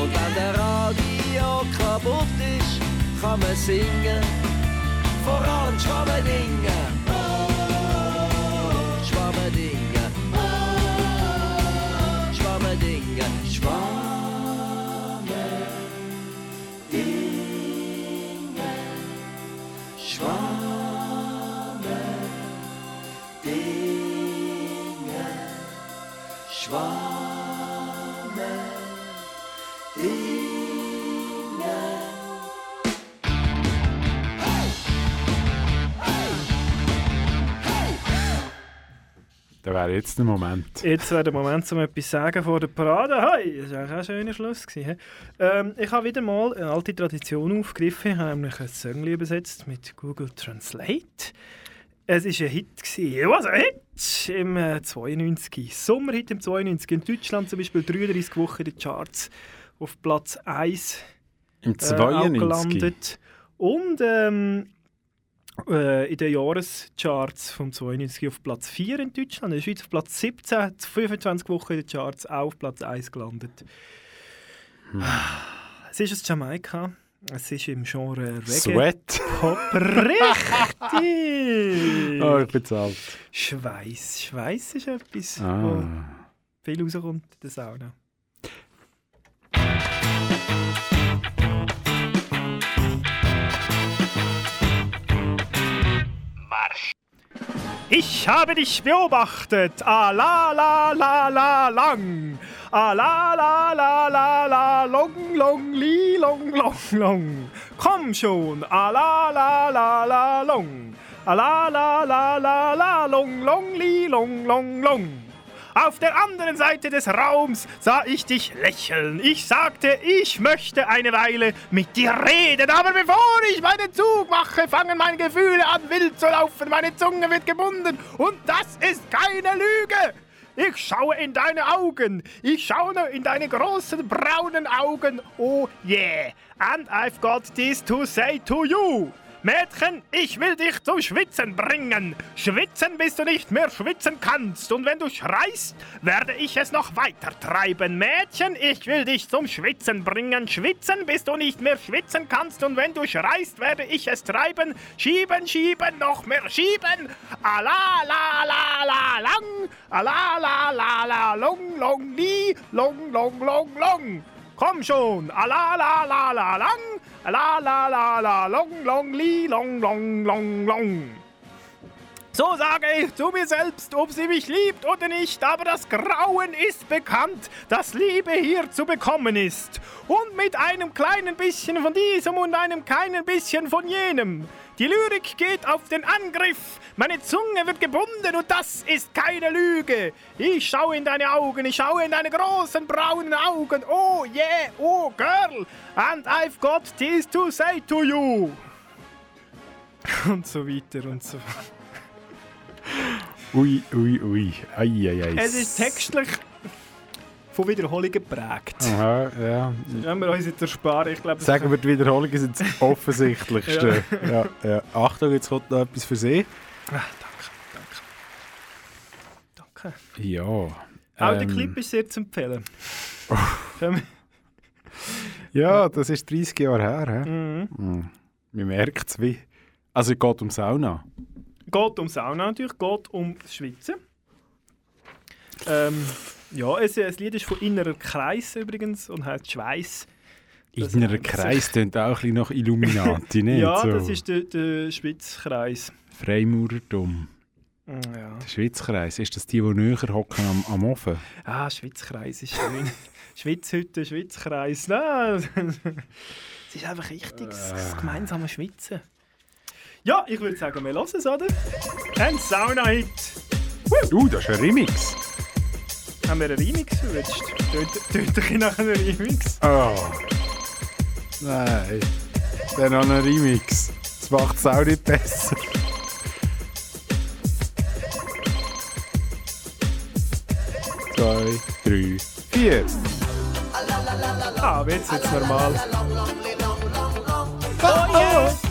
Und wenn der Radio kaputt ist, kann man singen. Vor allem Schwammendingen. Oh, Schwammendingen. Oh, Schwammendingen. Schwammendingen. Wäre jetzt der Moment. Jetzt wäre der Moment, um etwas zu sagen vor der Parade. Hi, das war eigentlich auch ein schöner Schluss. Gewesen, ähm, ich habe wieder mal eine alte Tradition aufgegriffen. Ich habe nämlich ein Song übersetzt mit Google Translate. Es war ein Hit. Gewesen. Was ein Hit! Im äh, 92. Sommerhit im 92. In Deutschland zum Beispiel 33 Wochen in den Charts. Auf Platz 1 Im äh, auch 92. gelandet. Und ähm, äh, in den Jahrescharts vom 92 auf Platz 4 in Deutschland, in der Schweiz auf Platz 17, 25 Wochen in den Charts auch auf Platz 1 gelandet. Es ist aus Jamaika. Es ist im Genre Reggae. Sweat. Pop. Richtig! Oh, ich bin zu alt. Schweiß. Schweiß ist etwas, Ah. wo viel rauskommt in der Sauna. Ich habe dich beobachtet, ah la la la la lang, ah la la la la la long long li long long long. Komm schon, ah la la la la long, ah la la la la la long long li long long long. Auf der anderen Seite des Raums sah ich dich lächeln. Ich sagte, ich möchte eine Weile mit dir reden, aber bevor ich meinen Zug mache, fangen meine Gefühle an wild zu laufen. Meine Zunge wird gebunden und das ist keine Lüge. Ich schaue in deine Augen. Ich schaue in deine großen braunen Augen. Oh yeah. And I've got this to say to you. Mädchen, ich will dich zum Schwitzen bringen. Schwitzen, bis du nicht mehr schwitzen kannst. Und wenn du schreist, werde ich es noch weiter treiben. Mädchen, ich will dich zum Schwitzen bringen. Schwitzen, bis du nicht mehr schwitzen kannst. Und wenn du schreist, werde ich es treiben. Schieben, schieben, noch mehr schieben. Ala, la, la, la, lang. Ala, la, la, la, long, long, li, long, long, long, long. Komm schon, ala la la la lang, la la la la long long li long long long long. So sage ich zu mir selbst, ob sie mich liebt oder nicht, aber das Grauen ist bekannt, dass Liebe hier zu bekommen ist. Und mit einem kleinen bisschen von diesem und einem kleinen bisschen von jenem. Die Lyrik geht auf den Angriff, meine Zunge wird gebunden und das ist keine Lüge. Ich schaue in deine Augen, ich schaue in deine großen braunen Augen. Oh yeah, oh girl, and I've got this to say to you. Und so weiter und so fort. Ui, ui, ui. Ei, ei, ei. Es ist textlich von Wiederholungen geprägt. Aha, ja. Wenn wir uns jetzt ersparen, ich glaube... das- Sagen wir, die Wiederholungen sind das Offensichtlichste. ja. Ja, Achtung, jetzt kommt noch etwas für Sie. Ah, danke. Ja. Auch der ähm, Clip ist sehr zu empfehlen. Ja, das ist 30 Jahre her. He? Mhm. Mhm. Man merkt es wie. Also es geht um Sauna. Geht um Sauna natürlich, geht um das Schwitzen. Ähm, ja, es, das Lied ist von Innerer Kreis übrigens und heißt Schweiß. Das Innerer Kreis klingt auch ein bisschen nach Illuminati, nicht? Ja, so. das ist der, der Schwitzkreis. Freimaurertum. Mm, Ja. Der Schwitzkreis. Ist das die, die näher hocken am, am Ofen? Ah, Schwitzkreis ist schön. Schwitzhütte, Schwitzkreis. Nein, es ist einfach wichtig, das, das gemeinsame Schwitzen. Ja, ich würde sagen, wir hören es, oder? Ein Sauna-Hit. Uh, das ist ein Remix. Haben wir einen Remix verwünscht? Tönt bisschen nach einem Remix. Oh. Nein. Dann noch ein Remix. Das macht es auch nicht besser. Zwei, drei, vier. Ah, jetzt wird's normal. Oh, yeah.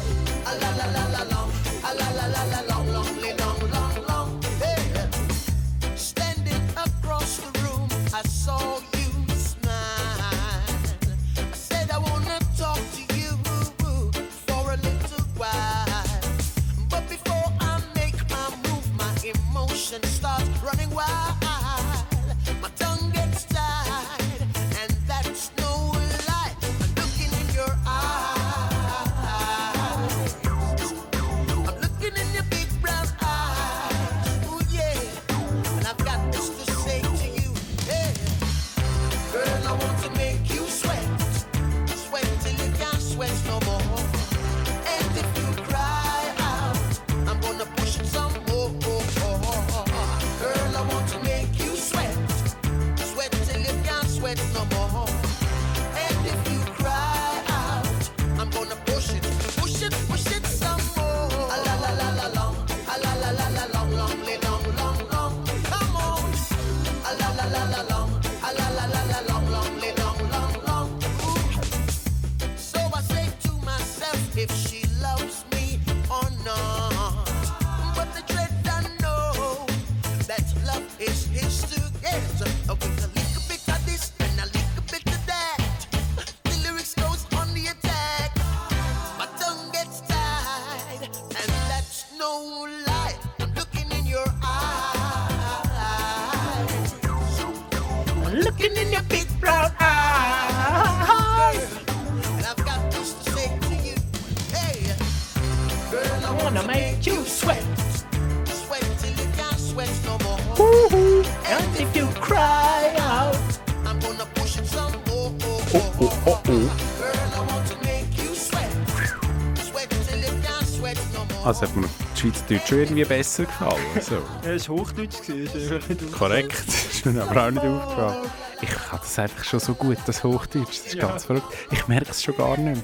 Schweizerdeutsch schon irgendwie besser gefallen. So. Ja, es war Hochdeutsch. gewesen, ist einfach nicht Korrekt, ist mir aber auch nicht aufgefallen. Ich kann das einfach schon so gut, das Hochdeutsch. Das ist Ja. ganz verrückt. Ich merke es schon gar nicht mehr.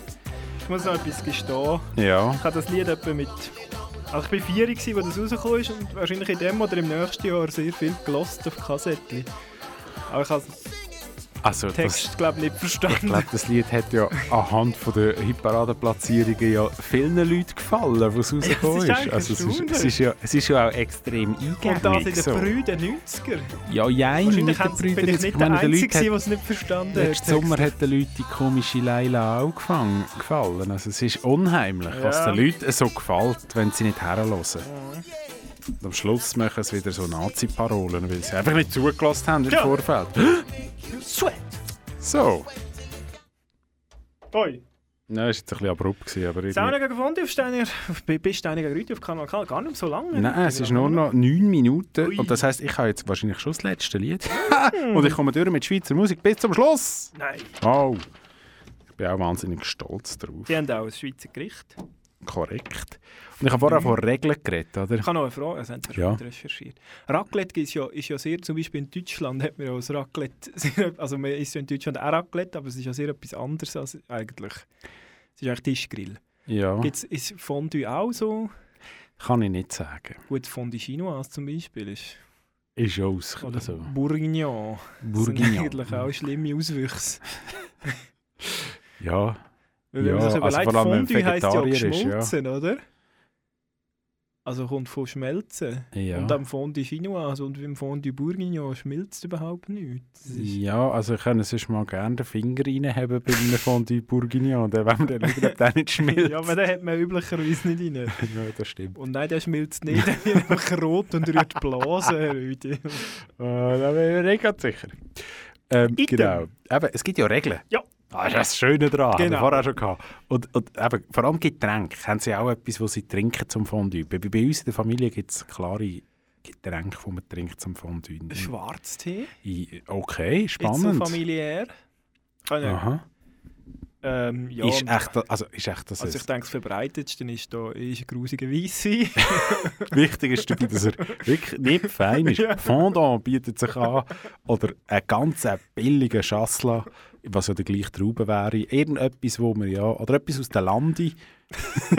Ich muss noch etwas gestehen. Ja. Ich habe das Lied etwa mit... Also ich war vier, als das rausgekommen ist und wahrscheinlich in dem oder im nächsten Jahr sehr viel gelost auf Kassettchen. Aber ich habe Also, den Text, glaube ich, nicht Ich verstanden. glaube, das Lied hat ja anhand von der Hitparadenplatzierungen ja vielen Leuten gefallen, wo es rausgekommen ist ist. Also es, ist, es, ist ja, es ist ja auch extrem eingängig. und das in den so. frühen 90er. Ja, jein, mit Wahrscheinlich den hat's- Brüdern. bin ich jetzt- nicht meine, der den Einzige, der es nicht verstanden hat. Letzten Sommer hat den Leuten die komische Leila auch gefallen, gefallen. Also es ist unheimlich, was Ja. den Leuten so gefällt, wenn sie nicht herhören. Und am Schluss machen sie wieder so Nazi-Parolen, weil sie einfach nicht zugelassen haben im Ja. Vorfeld. Sweat! So. Oi. Nein, das war jetzt ein bisschen abrupt, gewesen, aber irgendwie... Sauna gegen Fondi auf Steiner, auf B Steiner gegen Rüti auf Kanal K, gar nicht so lange. Nein, es ist nur noch neun Minuten und das heisst, ich habe jetzt wahrscheinlich schon das letzte Lied. und ich komme durch mit Schweizer Musik bis zum Schluss. Nein. Oh. Ich bin auch wahnsinnig stolz drauf. Die haben auch ein Schweizer Gericht. Korrekt. Und ich habe vorher von Regeln geredet, oder? Ich habe noch eine Frage, das haben Sie Ja. recherchiert. Raclette ist ja, ist ja sehr, zum Beispiel in Deutschland hat man ja das Raclette, also man isst ja in Deutschland auch Raclette, aber es ist ja sehr etwas anderes als eigentlich. Es ist eigentlich Tischgrill. Ja. Gibt's, ist Fondue auch so? Kann ich nicht sagen. Gut, Fondue Chinoise zum Beispiel ist... Ist aus... Oder Also, Bourguignon. Das sind Bourguignon. eigentlich auch schlimme Auswüchse. ja. Weil wenn ja, man sich also überlegt, wenn Fondue heisst ja ist, ja. geschmolzen, oder? Also kommt von Schmelzen. Ja. Und am Fondue Chinoise und beim Fondue Bourguignon schmilzt überhaupt nichts. Ja, also ich kann sonst mal gerne den Finger reinhaben bei einem Fondue Bourguignon, dann wenn man dann schauen, ob der nicht schmilzt. Ja, aber den hat man üblicherweise nicht rein. ja, das stimmt. Und nein, der schmilzt nicht, der wird einfach rot und rührt Blasen. Leute. Äh, da bin ich nicht ganz sicher. Ähm, genau. Eben, es gibt ja Regeln. Ja. Ah, das ist das Schöne daran, genau. haben wir vorher schon gehabt. Und, und eben, vor allem Getränke. Haben sie auch etwas, was sie trinken zum Fondue? Bei, bei uns in der Familie gibt es klare Getränke, die man trinkt zum Fondue. Schwarztee? Okay, spannend. familiär. Kann ich- Aha. Ähm, ja, ist echt, also ist echt das Also ich denke, das verbreitetste ist da ist ein grusiger Weisswein. Wichtig ist dabei, dass er wirklich nicht fein ist. Ja. Fondant bietet sich an. Oder ein ganz billiger Schassler, was ja der gleiche Traube wäre. Irgendetwas, wo man ja... Oder etwas aus der Landi.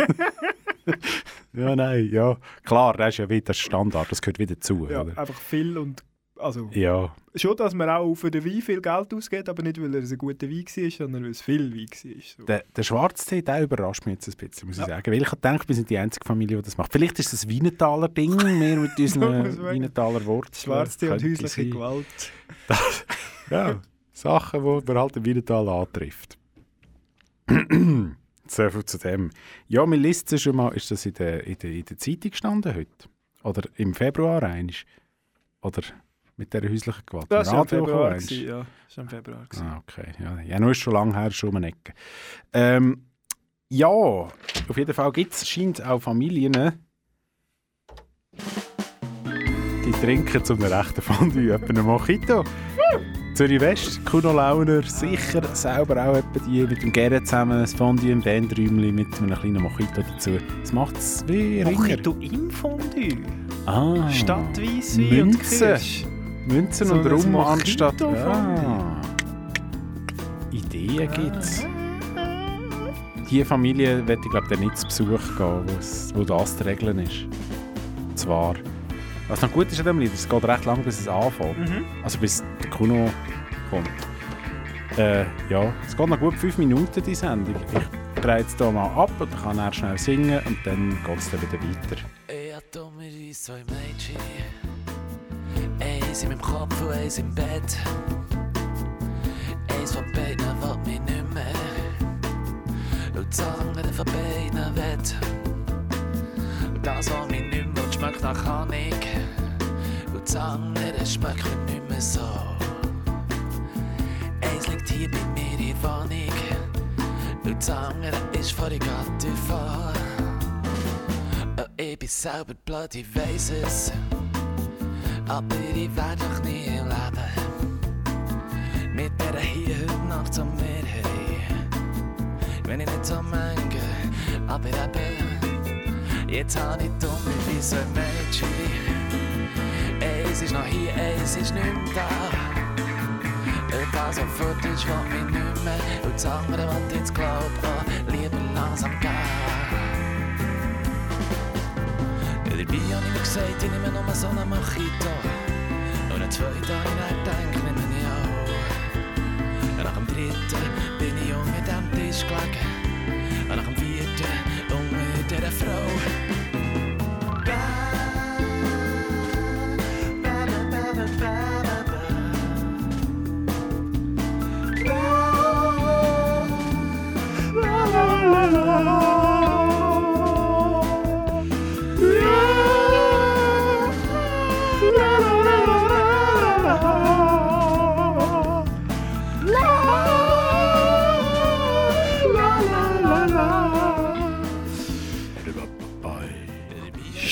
ja, nein, ja. Klar, das ist ja wieder Standard, das gehört wieder dazu. ja, oder? einfach viel und also ja. schon, dass man auch für den Wein viel Geld ausgibt, aber nicht, weil er ein guter Wein war, sondern weil es viel Wein war. So. Der, der Schwarztee, der überrascht mich jetzt ein bisschen, muss ich sagen. Weil ich habe gedacht, wir sind die einzige Familie, die das macht. Vielleicht ist das ein Wienertaler Ding, mehr mit unseren. Wienertaler Wurzeln. Schwarztee und häusliche sein. Gewalt. Ja, Sachen, die man halt im Wienertal antrifft. so viel zu dem. Ja, liest es schon mal, ist das in der, in der, in der Zeitung gestanden heute? Oder im Februar eigentlich? Oder mit dieser häuslichen Gewalt? Das war im Februar. gewesen, Ja, das war im Februar. gewesen. Ah, okay. Ja, ja nur ist schon lange her, schon um eine Ecke. Ähm, ja, auf jeden Fall gibt es, scheint auch Familien, ne? die trinken zum rechten Fondue etwa einen Mojito. Zürich West, Kuno Launer, sicher selber auch etwa die mit dem Gerrit zusammen, das Fondue im Bandräumchen mit einem kleinen Mojito dazu. Das macht es wie. Mojito im Fondue? Ah, Statt Weisswein und. Kirsch. Münzen So und Rum anstatt... Ah. Ideen gibt's. Die Familie wird ich glaube nicht zu Besuch gehen, wo, es, das die Regeln ist. Und zwar, was noch gut ist an dem Lied, es geht recht lang, bis es anfängt. Mhm. Also bis der Kuno kommt. Äh, ja, es geht noch gut fünf Minuten, die Sendung. Ich drehe jetzt hier mal ab und dann kann er schnell singen und dann geht es dann wieder weiter. Ich Eins in meinem Kopf und eins im Bett. Eins von beiden will mich nicht mehr. Und das andere von beiden will. Und das, was mich nicht mehr will, schmeckt nach Honig. Und das andere schmeckt mir nicht mehr so. Eins liegt hier bei mir in der Wohnung. Und das andere ist vor der Gatte vor. Oh, ich bin selber blöd, ich weiss es. Aber ich werd doch nie im Leben mit der hier heute Nacht zu mir haben. Wenn ich nicht so manche, aber eben, jetzt hab ich dumme wie so ein Mädchen. Eins ist noch hier, eins ist nicht mehr da. Und das, was fort ist, will mich nicht mehr. Und das andere, was jetzt glaub, oh, lieber langsam gehen. Dabei hab ich mir gesagt, ich nehme nur so einen Mojito. Und einen zweiten habe ich dann gedacht, nehme ich auch. Nach dem dritten bin ich unter dem Tisch gelegen.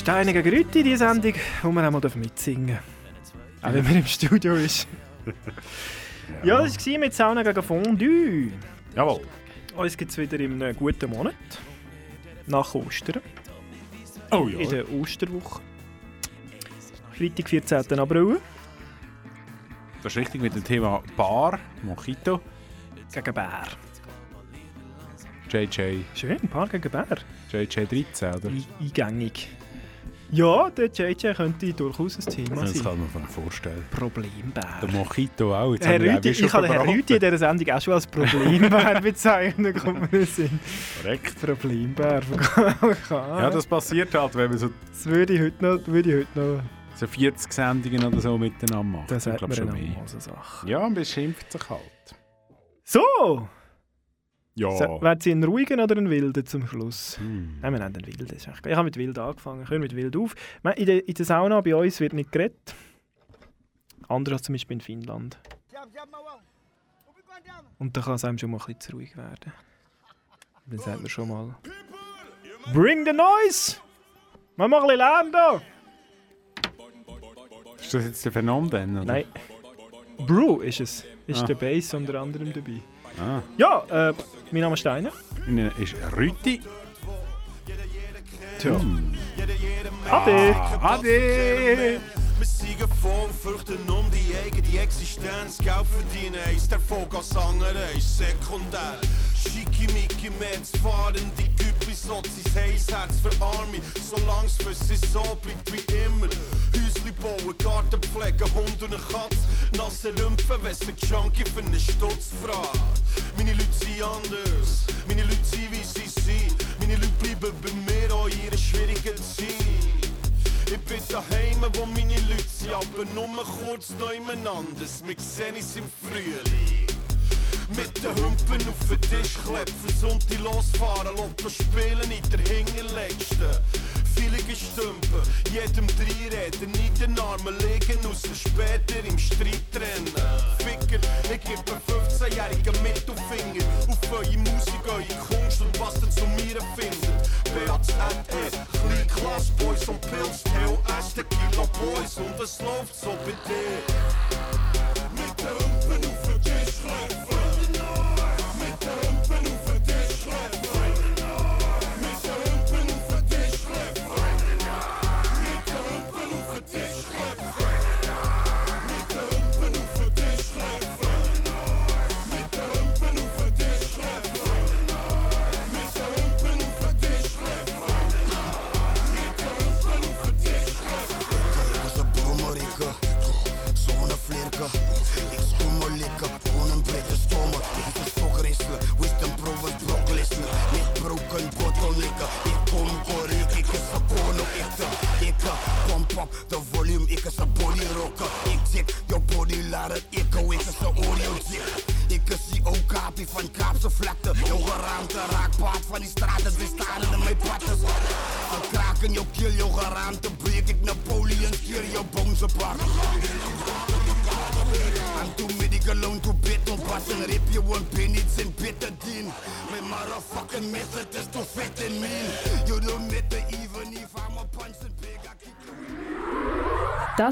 Steinige Grütti, die Sendung, wo man auch mal mitsingen darf. Auch wenn man im Studio ist. ja, das war mit Sauna gegen Fondue. Jawohl. Uns gibt es wieder in einem guten Monat. Nach Ostern. Oh ja. In der Osterwoche. Freitag, 14. April. Das ist richtig mit dem Thema Bar, Mojito. Gegen Bär. JJ. Schön, Paar gegen Bär. JJ 13, oder? Ein- Eingängig. Ja, der JJ könnte durchaus ein Thema Das sein. kann man sich vorstellen. Problembär. Der Mojito auch. Jetzt Herr wir Rüthi, ich habe verraten. Rüthi in dieser Sendung auch schon als Problembär Sinn. Korrekt. Problembär. Ja, das passiert halt, wenn man so, Das würde ich heute noch, würde ich heute noch so 40 Sendungen oder so miteinander macht. Das Ich hat man schon mehr. so Sachen. Ja, man beschimpft sich halt. So! Ja. So, Sie einen ruhigen oder einen wilden zum Schluss? Hm. Nein, wir nehmen einen wilden. ist echt geil. Ich habe mit wild angefangen. Ich höre mit wild auf. In der, in der Sauna bei uns wird nicht geredet. Anders als zum Beispiel in Finnland. Und da kann es einem schon mal ein bisschen zu ruhig werden. Dann sagt man schon mal... Bring the noise! Mach mal ein bisschen Lärm da! Ist das jetzt der? Oder? Nein. Brew ist es. Ist Ah. der Bass unter anderem dabei. Ah. Ja, äh, mein Name ist Steiner. Mein ist Rüti. Tja. Hm. Ade. Ah, Ade. Wir siegen voll, fürchten um die eigene Existenz. Geld verdienen ist der Erfolg als andere, ist sekundär. Schickimicki Metz fahren die Güppis, Sozis, heiß Herz für Arme. Solang's für sie so bleibt wie immer. Häusli bauen, Garten pflegen, Hund und eine Katz. Nasse Rümpfen, wenn sie Junkie für einen Stutz fragt. Meine Leute sind anders, meine Leute sind wie sie sind. Meine Leute bleiben bei mir auch in ihrer schwierigen Zeit. Ich bin daheim, wo meine Leute sind, aber nur kurz nebeneinander. Wir sehen uns im Frühling. Mit den Humpen auf den Tisch klepfen, Sonntag losfahren, Lotto spielen in der Hinterletzten. Viele Stümpen, jedem Dreireden, in den Armen liegen, außer später im Streit trennen. Ficker, ich gebe 15-jährigen Mittelfinger auf eure Musik, eure Kunst und was ihr zu mir findet. BAZ-E, Kleinklasse, Boys und Pilz, TOS, Tequila Boys und es läuft so bei dir.